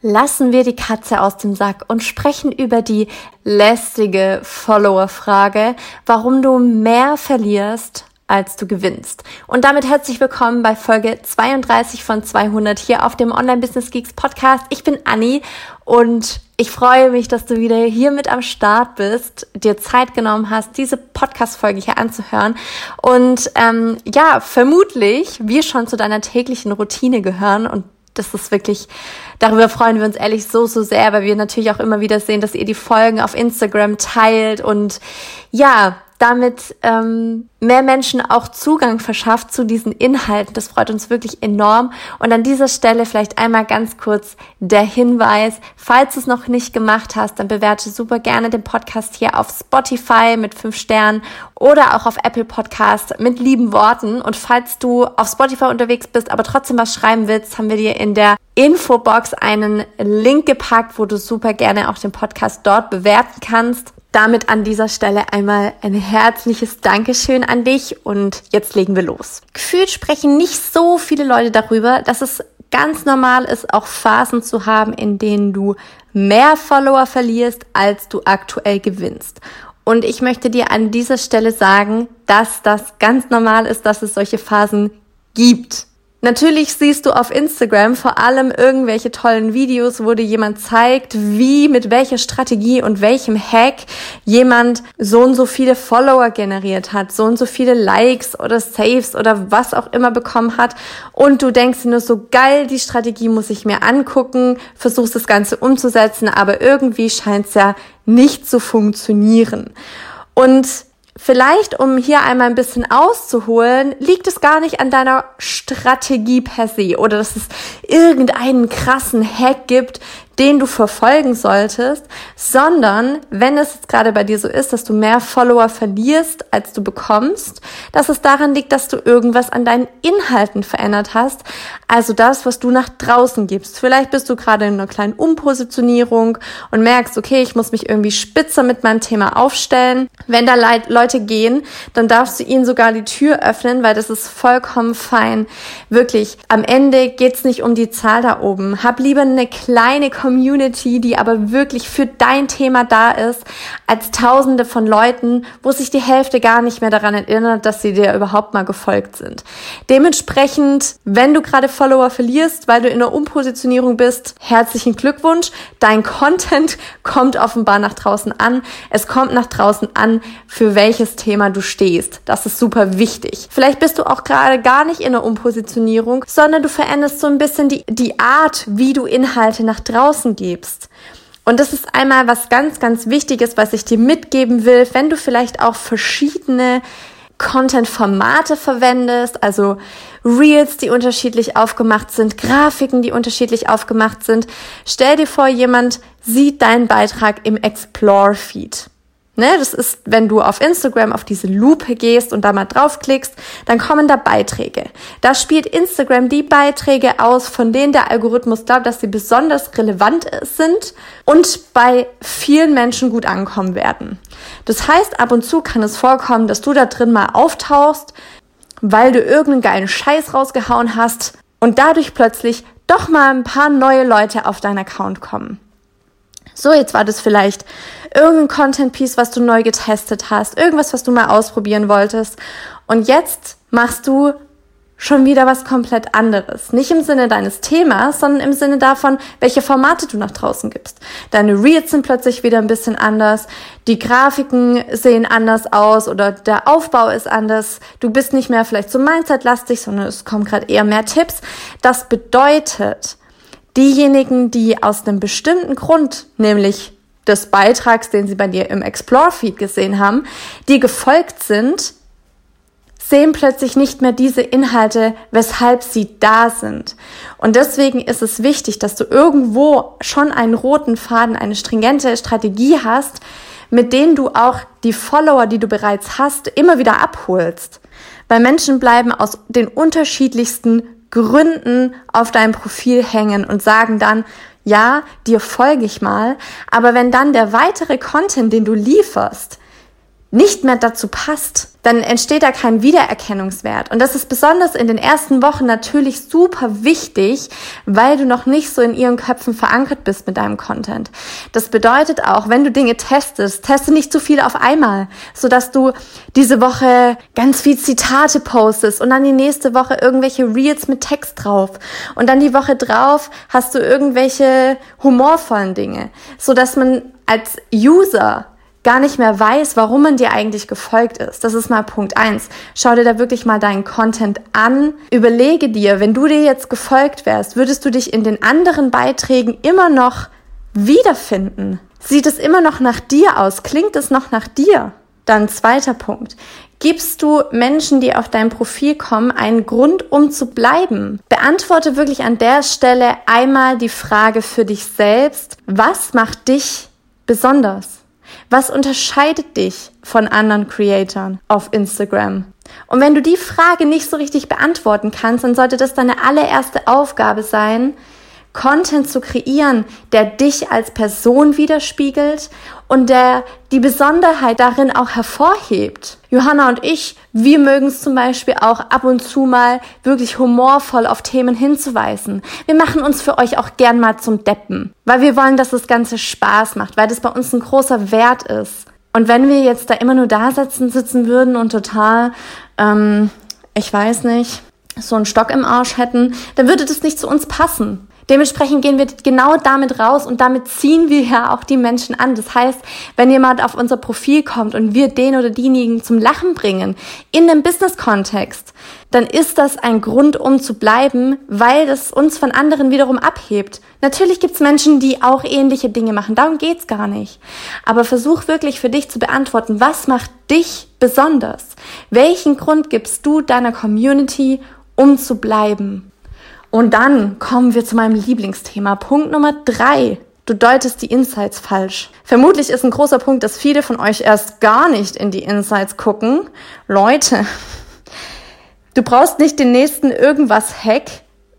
Lassen wir die Katze aus dem Sack und sprechen über die lästige Follower-Frage, warum du mehr verlierst, als du gewinnst. Und damit herzlich willkommen bei Folge 32 von 200 hier auf dem Online Business Geeks Podcast. Ich bin Anni und ich freue mich, dass du wieder hier mit am Start bist, dir Zeit genommen hast, diese Podcast-Folge hier anzuhören und ähm, ja, vermutlich wir schon zu deiner täglichen Routine gehören und das ist wirklich, darüber freuen wir uns ehrlich so, so sehr, weil wir natürlich auch immer wieder sehen, dass ihr die Folgen auf Instagram teilt und ja, damit ähm, mehr Menschen auch Zugang verschafft zu diesen Inhalten. Das freut uns wirklich enorm. Und an dieser Stelle vielleicht einmal ganz kurz der Hinweis, falls du es noch nicht gemacht hast, dann bewerte super gerne den Podcast hier auf Spotify mit fünf Sternen oder auch auf Apple Podcast mit lieben Worten. Und falls du auf Spotify unterwegs bist, aber trotzdem was schreiben willst, haben wir dir in der Infobox einen Link gepackt, wo du super gerne auch den Podcast dort bewerten kannst damit an dieser Stelle einmal ein herzliches Dankeschön an dich und jetzt legen wir los. Gefühlt sprechen nicht so viele Leute darüber, dass es ganz normal ist, auch Phasen zu haben, in denen du mehr Follower verlierst, als du aktuell gewinnst. Und ich möchte dir an dieser Stelle sagen, dass das ganz normal ist, dass es solche Phasen gibt. Natürlich siehst du auf Instagram vor allem irgendwelche tollen Videos, wo dir jemand zeigt, wie, mit welcher Strategie und welchem Hack jemand so und so viele Follower generiert hat, so und so viele Likes oder Saves oder was auch immer bekommen hat. Und du denkst nur so geil, die Strategie muss ich mir angucken, versuchst das Ganze umzusetzen, aber irgendwie scheint es ja nicht zu funktionieren. Und Vielleicht, um hier einmal ein bisschen auszuholen, liegt es gar nicht an deiner Strategie per se oder dass es irgendeinen krassen Hack gibt, den du verfolgen solltest, sondern wenn es jetzt gerade bei dir so ist, dass du mehr Follower verlierst, als du bekommst, dass es daran liegt, dass du irgendwas an deinen Inhalten verändert hast, also das, was du nach draußen gibst. Vielleicht bist du gerade in einer kleinen Umpositionierung und merkst, okay, ich muss mich irgendwie spitzer mit meinem Thema aufstellen. Wenn da Leute gehen, dann darfst du ihnen sogar die Tür öffnen, weil das ist vollkommen fein. Wirklich, am Ende geht's nicht um die Zahl da oben. Hab lieber eine kleine Community, die aber wirklich für dein Thema da ist, als tausende von Leuten, wo sich die Hälfte gar nicht mehr daran erinnert, dass sie dir überhaupt mal gefolgt sind. Dementsprechend, wenn du gerade Follower verlierst, weil du in der Umpositionierung bist, herzlichen Glückwunsch. Dein Content kommt offenbar nach draußen an. Es kommt nach draußen an, für welches Thema du stehst. Das ist super wichtig. Vielleicht bist du auch gerade gar nicht in der Umpositionierung, sondern du veränderst so ein bisschen die, die Art, wie du Inhalte nach draußen draußen gibst. Und das ist einmal was ganz, ganz Wichtiges, was ich dir mitgeben will, wenn du vielleicht auch verschiedene Content-Formate verwendest, also Reels, die unterschiedlich aufgemacht sind, Grafiken, die unterschiedlich aufgemacht sind. Stell dir vor, jemand sieht deinen Beitrag im Explore-Feed. Ne, das ist, wenn du auf Instagram auf diese Lupe gehst und da mal draufklickst, dann kommen da Beiträge. Da spielt Instagram die Beiträge aus, von denen der Algorithmus glaubt, dass sie besonders relevant sind und bei vielen Menschen gut ankommen werden. Das heißt, ab und zu kann es vorkommen, dass du da drin mal auftauchst, weil du irgendeinen geilen Scheiß rausgehauen hast und dadurch plötzlich doch mal ein paar neue Leute auf deinen Account kommen. So, jetzt war das vielleicht irgendein Content Piece, was du neu getestet hast, irgendwas, was du mal ausprobieren wolltest. Und jetzt machst du schon wieder was komplett anderes. Nicht im Sinne deines Themas, sondern im Sinne davon, welche Formate du nach draußen gibst. Deine Reads sind plötzlich wieder ein bisschen anders, die Grafiken sehen anders aus oder der Aufbau ist anders. Du bist nicht mehr vielleicht so Mindset-lastig, sondern es kommen gerade eher mehr Tipps. Das bedeutet, diejenigen, die aus einem bestimmten Grund, nämlich des Beitrags, den sie bei dir im Explore-Feed gesehen haben, die gefolgt sind, sehen plötzlich nicht mehr diese Inhalte, weshalb sie da sind. Und deswegen ist es wichtig, dass du irgendwo schon einen roten Faden, eine stringente Strategie hast, mit denen du auch die Follower, die du bereits hast, immer wieder abholst. Weil Menschen bleiben aus den unterschiedlichsten Gründen auf deinem Profil hängen und sagen dann, ja, dir folge ich mal, aber wenn dann der weitere Content, den du lieferst, nicht mehr dazu passt, dann entsteht da kein Wiedererkennungswert. Und das ist besonders in den ersten Wochen natürlich super wichtig, weil du noch nicht so in ihren Köpfen verankert bist mit deinem Content. Das bedeutet auch, wenn du Dinge testest, teste nicht zu viel auf einmal, sodass du diese Woche ganz viel Zitate postest und dann die nächste Woche irgendwelche Reels mit Text drauf. Und dann die Woche drauf hast du irgendwelche humorvollen Dinge, sodass man als User gar nicht mehr weiß, warum man dir eigentlich gefolgt ist. Das ist mal Punkt eins. Schau dir da wirklich mal deinen Content an. Überlege dir, wenn du dir jetzt gefolgt wärst, würdest du dich in den anderen Beiträgen immer noch wiederfinden? Sieht es immer noch nach dir aus? Klingt es noch nach dir? Dann zweiter Punkt. Gibst du Menschen, die auf dein Profil kommen, einen Grund, um zu bleiben? Beantworte wirklich an der Stelle einmal die Frage für dich selbst. Was macht dich besonders? Was unterscheidet dich von anderen Creatoren auf Instagram? Und wenn du die Frage nicht so richtig beantworten kannst, dann sollte das deine allererste Aufgabe sein, Content zu kreieren, der dich als Person widerspiegelt und der die Besonderheit darin auch hervorhebt. Johanna und ich, wir mögen es zum Beispiel auch ab und zu mal wirklich humorvoll auf Themen hinzuweisen. Wir machen uns für euch auch gern mal zum Deppen, weil wir wollen, dass das Ganze Spaß macht, weil das bei uns ein großer Wert ist. Und wenn wir jetzt da immer nur da sitzen, sitzen würden und total, ähm, ich weiß nicht, so einen Stock im Arsch hätten, dann würde das nicht zu uns passen. Dementsprechend gehen wir genau damit raus und damit ziehen wir ja auch die Menschen an. Das heißt, wenn jemand auf unser Profil kommt und wir den oder diejenigen zum Lachen bringen, in dem Business-Kontext, dann ist das ein Grund, um zu bleiben, weil das uns von anderen wiederum abhebt. Natürlich gibt's Menschen, die auch ähnliche Dinge machen, darum geht's gar nicht. Aber versuch wirklich für dich zu beantworten, was macht dich besonders? Welchen Grund gibst du deiner Community, um zu bleiben? Und dann kommen wir zu meinem Lieblingsthema. Punkt Nummer drei. Du deutest die Insights falsch. Vermutlich ist ein großer Punkt, dass viele von euch erst gar nicht in die Insights gucken. Leute, du brauchst nicht den nächsten irgendwas Hack,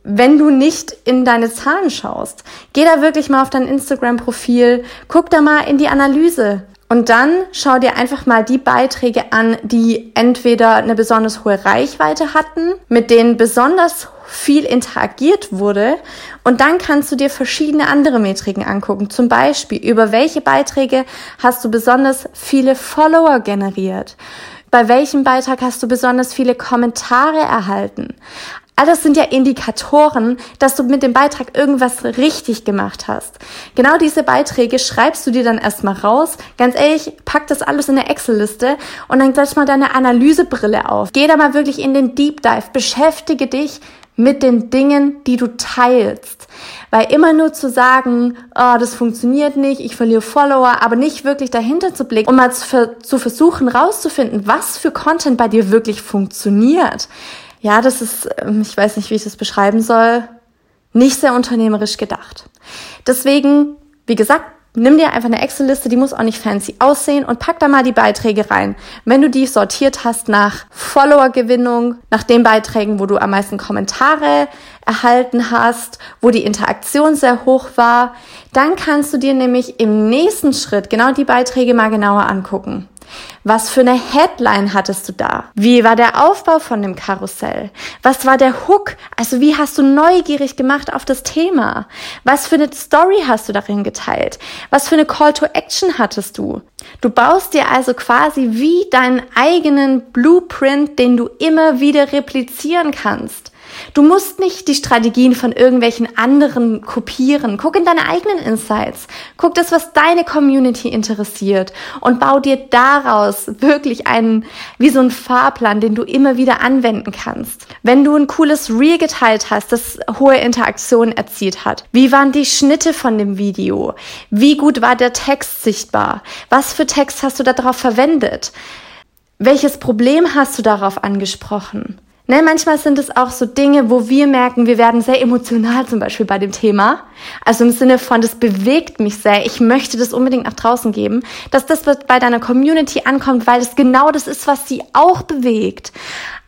wenn du nicht in deine Zahlen schaust. Geh da wirklich mal auf dein Instagram-Profil, guck da mal in die Analyse. Und dann schau dir einfach mal die Beiträge an, die entweder eine besonders hohe Reichweite hatten, mit denen besonders viel interagiert wurde. Und dann kannst du dir verschiedene andere Metriken angucken. Zum Beispiel, über welche Beiträge hast du besonders viele Follower generiert? Bei welchem Beitrag hast du besonders viele Kommentare erhalten? Alles sind ja Indikatoren, dass du mit dem Beitrag irgendwas richtig gemacht hast. Genau diese Beiträge schreibst du dir dann erstmal raus. Ganz ehrlich, pack das alles in eine Excel-Liste und dann setz mal deine Analysebrille auf. Geh da mal wirklich in den Deep Dive. Beschäftige dich mit den Dingen, die du teilst. Weil immer nur zu sagen, oh, das funktioniert nicht, ich verliere Follower, aber nicht wirklich dahinter zu blicken, um mal zu, zu versuchen rauszufinden, was für Content bei dir wirklich funktioniert. Ja, das ist, ähm, ich weiß nicht, wie ich das beschreiben soll, nicht sehr unternehmerisch gedacht. Deswegen, wie gesagt, Nimm dir einfach eine Excel-Liste, die muss auch nicht fancy aussehen und pack da mal die Beiträge rein. Wenn du die sortiert hast nach Follower-Gewinnung, nach den Beiträgen, wo du am meisten Kommentare erhalten hast, wo die Interaktion sehr hoch war, dann kannst du dir nämlich im nächsten Schritt genau die Beiträge mal genauer angucken. Was für eine Headline hattest du da? Wie war der Aufbau von dem Karussell? Was war der Hook? Also wie hast du neugierig gemacht auf das Thema? Was für eine Story hast du darin geteilt? Was für eine Call to Action hattest du? Du baust dir also quasi wie deinen eigenen Blueprint, den du immer wieder replizieren kannst. Du musst nicht die Strategien von irgendwelchen anderen kopieren. Guck in deine eigenen Insights. Guck das, was deine Community interessiert und bau dir daraus wirklich einen, wie so einen Fahrplan, den du immer wieder anwenden kannst. Wenn du ein cooles Reel geteilt hast, das hohe Interaktionen erzielt hat, wie waren die Schnitte von dem Video? Wie gut war der Text sichtbar? Was für Text hast du darauf verwendet? Welches Problem hast du darauf angesprochen? Ne, manchmal sind es auch so Dinge, wo wir merken, wir werden sehr emotional zum Beispiel bei dem Thema. Also im Sinne von, das bewegt mich sehr. Ich möchte das unbedingt nach draußen geben, dass das bei deiner Community ankommt, weil es genau das ist, was sie auch bewegt.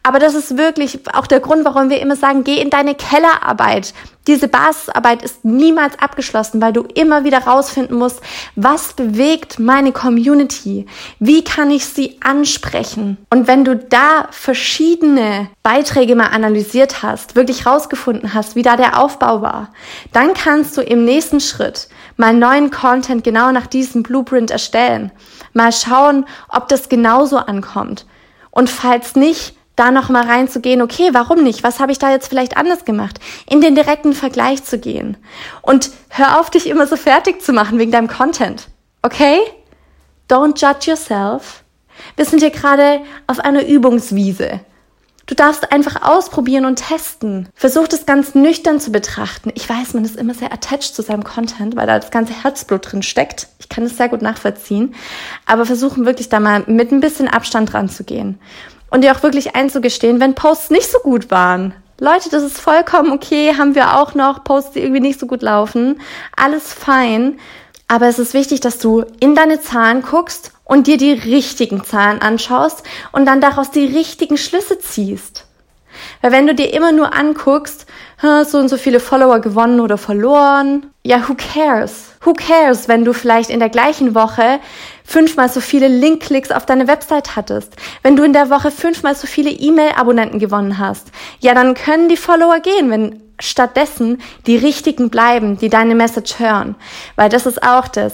Aber das ist wirklich auch der Grund, warum wir immer sagen, geh in deine Kellerarbeit. Diese Basisarbeit ist niemals abgeschlossen, weil du immer wieder rausfinden musst, was bewegt meine Community? Wie kann ich sie ansprechen? Und wenn du da verschiedene Beiträge mal analysiert hast, wirklich rausgefunden hast, wie da der Aufbau war, dann kannst du im nächsten Schritt mal neuen Content genau nach diesem Blueprint erstellen. Mal schauen, ob das genauso ankommt. Und falls nicht, da noch mal reinzugehen, okay, warum nicht? Was habe ich da jetzt vielleicht anders gemacht? In den direkten Vergleich zu gehen. Und hör auf, dich immer so fertig zu machen wegen deinem Content. Okay? Don't judge yourself. Wir sind hier gerade auf einer Übungswiese. Du darfst einfach ausprobieren und testen. Versuch das ganz nüchtern zu betrachten. Ich weiß, man ist immer sehr attached zu seinem Content, weil da das ganze Herzblut drin steckt. Ich kann das sehr gut nachvollziehen. Aber versuchen wirklich da mal mit ein bisschen Abstand ranzugehen und dir auch wirklich einzugestehen, wenn Posts nicht so gut waren. Leute, das ist vollkommen okay, haben wir auch noch Posts, die irgendwie nicht so gut laufen. Alles fein. Aber es ist wichtig, dass du in deine Zahlen guckst und dir die richtigen Zahlen anschaust und dann daraus die richtigen Schlüsse ziehst. Weil wenn du dir immer nur anguckst, so und so viele Follower gewonnen oder verloren, ja, who cares? Who cares, wenn du vielleicht in der gleichen Woche fünfmal so viele Link-Klicks auf deine Website hattest? Wenn du in der Woche fünfmal so viele E-Mail-Abonnenten gewonnen hast? Ja, dann können die Follower gehen, wenn stattdessen die richtigen bleiben, die deine Message hören. Weil das ist auch das.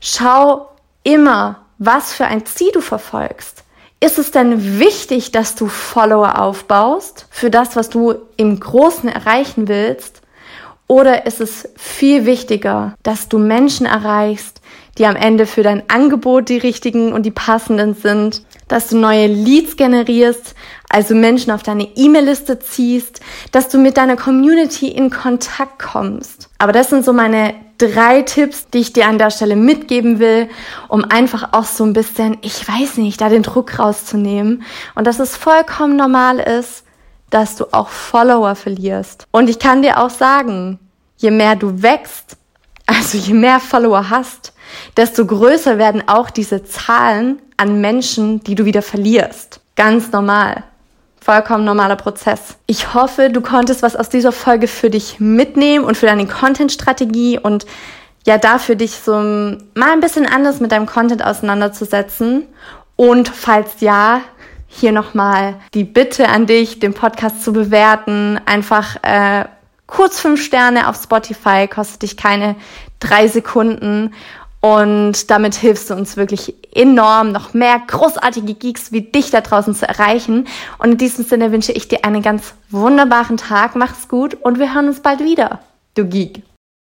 Schau immer, was für ein Ziel du verfolgst. Ist es denn wichtig, dass du Follower aufbaust für das, was du im Großen erreichen willst? Oder ist es viel wichtiger, dass du Menschen erreichst, die am Ende für dein Angebot die richtigen und die passenden sind, dass du neue Leads generierst, also Menschen auf deine E-Mail-Liste ziehst, dass du mit deiner Community in Kontakt kommst. Aber das sind so meine drei Tipps, die ich dir an der Stelle mitgeben will, um einfach auch so ein bisschen, ich weiß nicht, da den Druck rauszunehmen und dass es vollkommen normal ist, dass du auch Follower verlierst. Und ich kann dir auch sagen, je mehr du wächst, also je mehr Follower hast, desto größer werden auch diese Zahlen an Menschen, die du wieder verlierst. Ganz normal. Vollkommen normaler Prozess. Ich hoffe, du konntest was aus dieser Folge für dich mitnehmen und für deine Content-Strategie und ja, dafür dich so mal ein bisschen anders mit deinem Content auseinanderzusetzen. Und falls ja, hier nochmal die Bitte an dich, den Podcast zu bewerten. Einfach äh, kurz fünf Sterne auf Spotify, kostet dich keine drei Sekunden. Und damit hilfst du uns wirklich enorm, noch mehr großartige Geeks wie dich da draußen zu erreichen. Und in diesem Sinne wünsche ich dir einen ganz wunderbaren Tag. Mach's gut und wir hören uns bald wieder. Du Geek.